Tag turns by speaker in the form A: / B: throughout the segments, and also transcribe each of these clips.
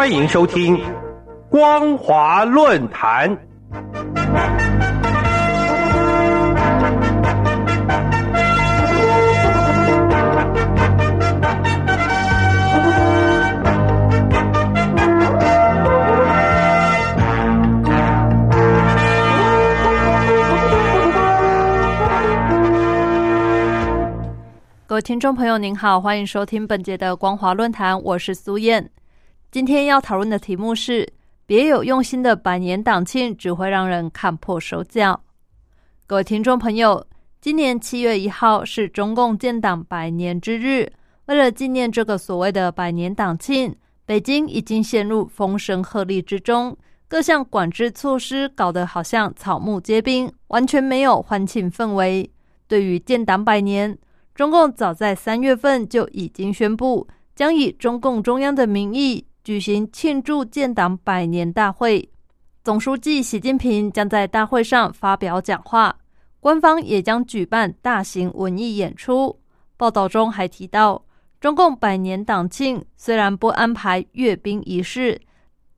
A: 欢迎收听《光华论坛》。
B: 各位听众朋友，您好，欢迎收听本节的光华论坛，我是苏燕。今天要讨论的题目是：别有用心的百年党庆只会让人看破手脚。各位听众朋友，今年七月一号是中共建党百年之日，为了纪念这个所谓的百年党庆，北京已经陷入风声鹤唳之中，各项管制措施搞得好像草木皆兵，完全没有欢庆氛围。对于建党百年，中共早在三月份就已经宣布，将以中共中央的名义举行庆祝建党百年大会。总书记习近平将在大会上发表讲话，官方也将举办大型文艺演出。报道中还提到，中共百年党庆虽然不安排阅兵仪式，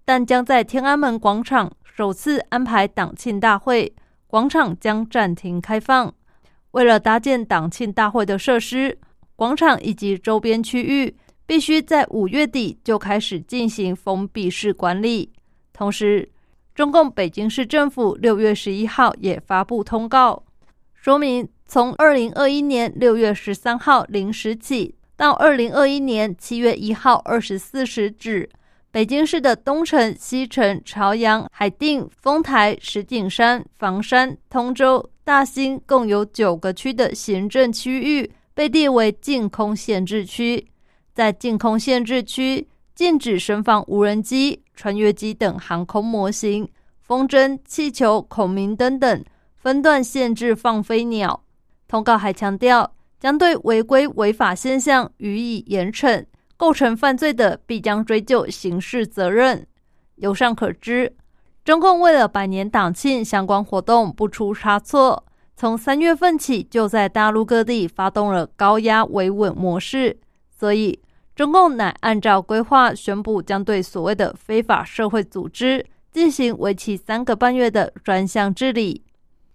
B: 但将在天安门广场首次安排党庆大会，广场将暂停开放。为了搭建党庆大会的设施，广场以及周边区域必须在五月底就开始进行封闭式管理。同时，中共北京市政府六月十一号也发布通告，说明从二零二一年六月十三号零时起到二零二一年七月一号二十四时止。北京市的东城、西城、朝阳、海淀、丰台、石景山、房山、通州、大兴共有九个区的行政区域被列为禁空限制区。在禁空限制区，禁止升放无人机、穿越机等航空模型、风筝、气球、孔明灯等，分段限制放飞鸟。通告还强调，将对违规违法现象予以严惩。构成犯罪的，必将追究刑事责任。由上可知，中共为了百年党庆相关活动不出差错，从三月份起就在大陆各地发动了高压维稳模式。所以，中共乃按照规划宣布，将对所谓的非法社会组织进行为期三个半月的专项治理。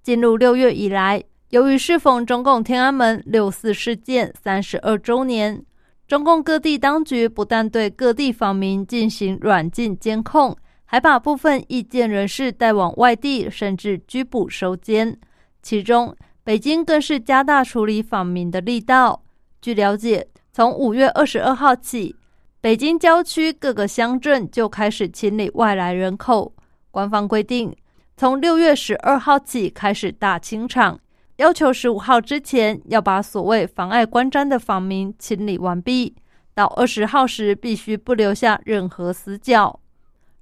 B: 进入六月以来，由于适逢中共天安门六四事件三十二周年。中共各地当局不但对各地访民进行软禁监控，还把部分意见人士带往外地，甚至拘捕收监。其中，北京更是加大处理访民的力道。据了解，从五月二十二号起，北京郊区各个乡镇就开始清理外来人口。官方规定，从六月十二号起开始大清场。要求十五号之前要把所谓妨碍观瞻的访民清理完毕，到二十号时必须不留下任何死角。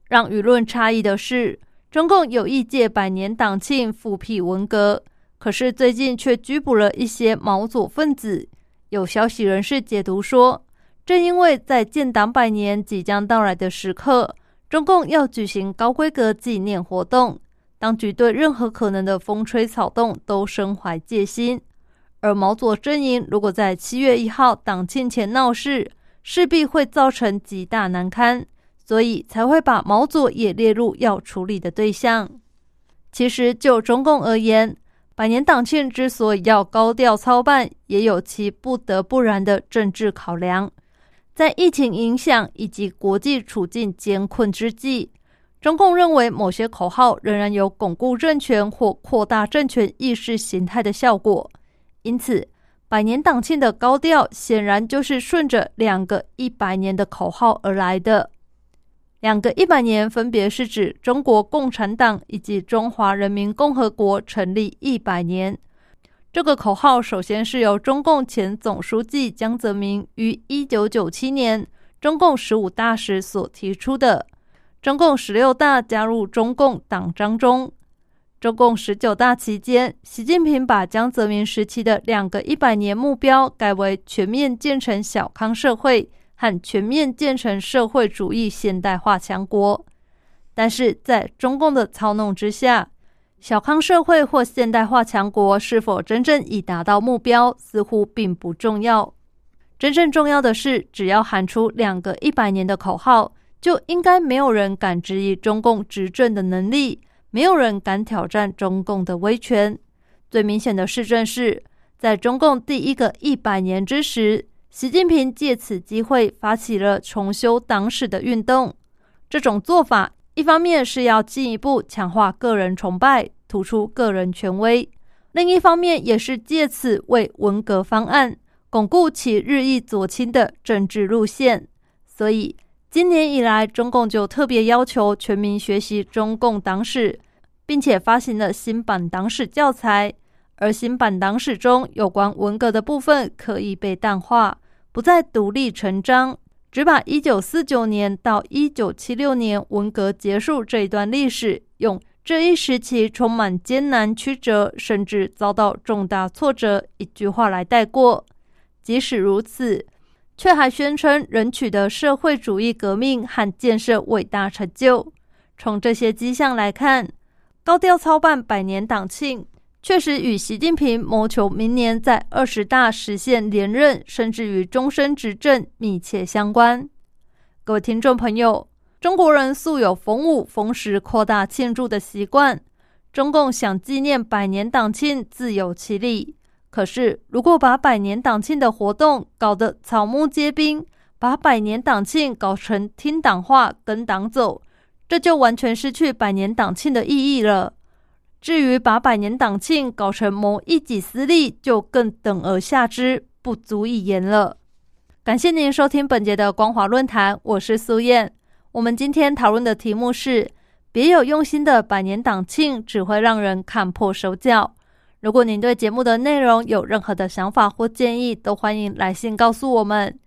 B: 让舆论诧异的是，中共有意借百年党庆复辟文革，可是最近却拘捕了一些毛左分子。有消息人士解读说，正因为在建党百年即将到来的时刻，中共要举行高规格纪念活动。当局对任何可能的风吹草动都深怀戒心，而毛左阵营如果在七月一号党庆前闹事，势必会造成极大难堪，所以才会把毛左也列入要处理的对象。其实就中共而言，百年党庆之所以要高调操办，也有其不得不然的政治考量。在疫情影响以及国际处境艰困之际。中共认为某些口号仍然有巩固政权或扩大政权意识形态的效果，因此百年党庆的高调显然就是顺着两个一百年的口号而来的。两个一百年分别是指中国共产党以及中华人民共和国成立一百年。这个口号首先是由中共前总书记江泽民于一九九七年中共十五大时所提出的。中共十六大加入中共党章中，中共十九大期间，习近平把江泽民时期的两个一百年目标改为全面建成小康社会和全面建成社会主义现代化强国。但是，在中共的操弄之下，小康社会或现代化强国是否真正已达到目标，似乎并不重要。真正重要的是，只要喊出两个一百年的口号。就应该没有人敢质疑中共执政的能力，没有人敢挑战中共的威权。最明显的市政是，在中共第一个一百年之时，习近平借此机会发起了重修党史的运动。这种做法，一方面是要进一步强化个人崇拜，突出个人权威；另一方面，也是借此为文革方案巩固其日益左倾的政治路线。所以，今年以来，中共就特别要求全民学习中共党史，并且发行了新版党史教材。而新版党史中有关文革的部分刻意被淡化，不再独立成章，只把一九四九年到一九七六年文革结束这一段历史，用这一时期充满艰难曲折，甚至遭到重大挫折一句话来带过。即使如此，却还宣称仍取得社会主义革命和建设伟大成就。从这些迹象来看，高调操办百年党庆。确实与习近平谋求明年在二十大实现连任，甚至于终身执政密切相关。各位听众朋友，中国人素有逢五逢十扩大庆祝的习惯，中共想纪念百年党庆自有其理。可是，如果把百年党庆的活动搞得草木皆兵，把百年党庆搞成听党话、跟党走，这就完全失去百年党庆的意义了。至于把百年党庆搞成谋一己私利，就更等而下之，不足以言了。感谢您收听本节的光华论坛，我是苏燕。我们今天讨论的题目是：别有用心的百年党庆只会让人看破手脚。如果您对节目的内容有任何的想法或建议，都欢迎来信告诉我们。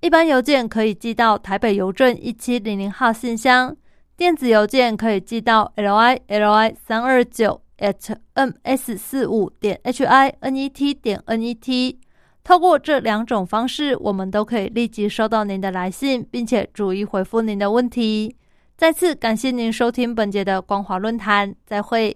B: 一般邮件可以寄到台北邮政一七零零号信箱，电子邮件可以寄到 l i l i 三二九。At ms 四五点 h i n e t 点 n e t，透过这两种方式，我们都可以立即收到您的来信，并且逐一回复您的问题。再次感谢您收听本节的光华论坛，再会。